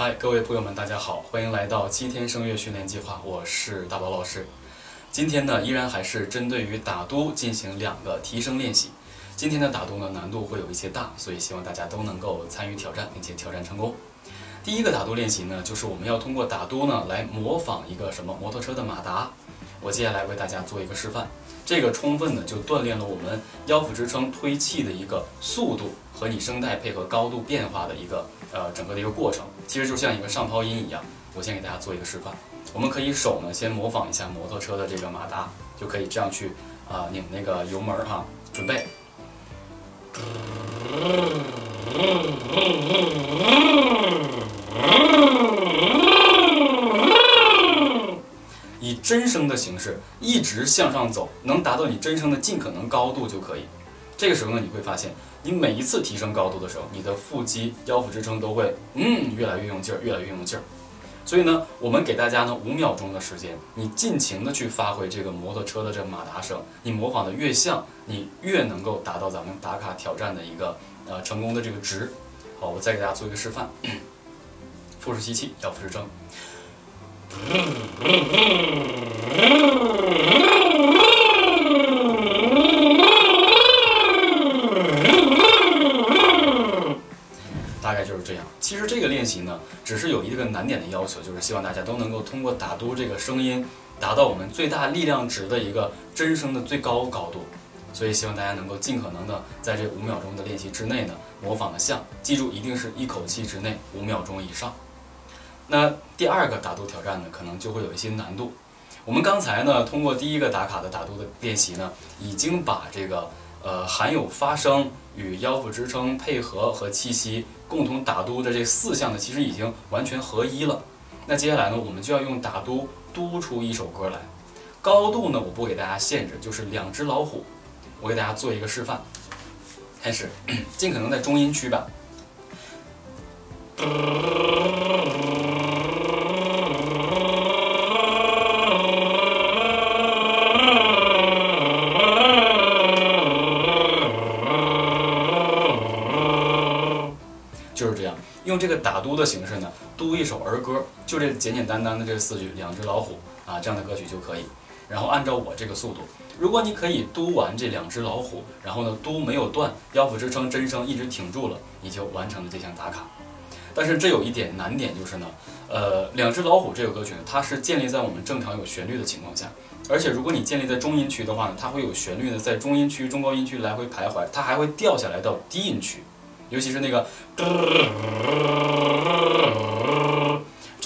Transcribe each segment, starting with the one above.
嗨，各位朋友们，大家好，欢迎来到七天声乐训练计划，我是大宝老师。今天呢，依然还是针对于打嘟进行两个提升练习。今天的打嘟呢，难度会有一些大，所以希望大家都能够参与挑战，并且挑战成功。第一个打嘟练习呢，就是我们要通过打嘟呢来模仿一个什么摩托车的马达。我接下来为大家做一个示范，这个充分的就锻炼了我们腰腹支撑推气的一个速度和你声带配合高度变化的一个呃整个的一个过程，其实就像一个上抛音一样。我先给大家做一个示范，我们可以手呢先模仿一下摩托车的这个马达，就可以这样去啊拧那个油门哈，准备。以真声的形式一直向上走，能达到你真声的尽可能高度就可以。这个时候呢，你会发现，你每一次提升高度的时候，你的腹肌、腰腹支撑都会嗯越来越用劲儿，越来越用劲儿。所以呢，我们给大家呢五秒钟的时间，你尽情的去发挥这个摩托车的这个马达声，你模仿的越像，你越能够达到咱们打卡挑战的一个呃成功的这个值。好，我再给大家做一个示范，腹式吸气，腰腹支撑。大概就是这样。其实这个练习呢，只是有一个难点的要求，就是希望大家都能够通过打嘟这个声音，达到我们最大力量值的一个真声的最高高度。所以希望大家能够尽可能的在这五秒钟的练习之内呢，模仿的像。记住，一定是一口气之内五秒钟以上。那第二个打嘟挑战呢，可能就会有一些难度。我们刚才呢，通过第一个打卡的打嘟的练习呢，已经把这个呃含有发声与腰腹支撑配合和气息共同打嘟的这四项呢，其实已经完全合一了。那接下来呢，我们就要用打嘟嘟出一首歌来。高度呢，我不给大家限制，就是两只老虎。我给大家做一个示范，开始，尽可能在中音区吧。用这个打嘟的形式呢，嘟一首儿歌，就这简简单单的这四句“两只老虎”啊，这样的歌曲就可以。然后按照我这个速度，如果你可以嘟完这两只老虎，然后呢嘟没有断，腰腹支撑真声一直挺住了，你就完成了这项打卡。但是这有一点难点就是呢，呃，两只老虎这个歌曲呢，它是建立在我们正常有旋律的情况下，而且如果你建立在中音区的话呢，它会有旋律呢在中音区、中高音区来回徘徊，它还会掉下来到低音区，尤其是那个。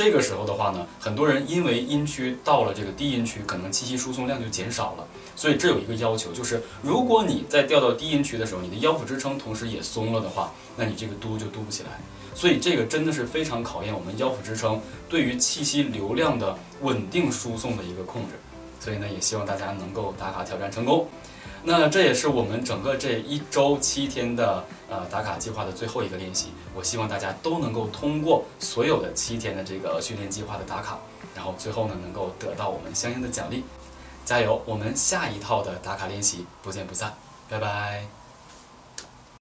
这个时候的话呢，很多人因为音区到了这个低音区，可能气息输送量就减少了。所以这有一个要求，就是如果你在调到低音区的时候，你的腰腹支撑同时也松了的话，那你这个嘟就嘟不起来。所以这个真的是非常考验我们腰腹支撑对于气息流量的稳定输送的一个控制。所以呢，也希望大家能够打卡挑战成功。那这也是我们整个这一周七天的呃打卡计划的最后一个练习。我希望大家都能够通过所有的七天的这个训练计划的打卡，然后最后呢能够得到我们相应的奖励。加油！我们下一套的打卡练习不见不散。拜拜。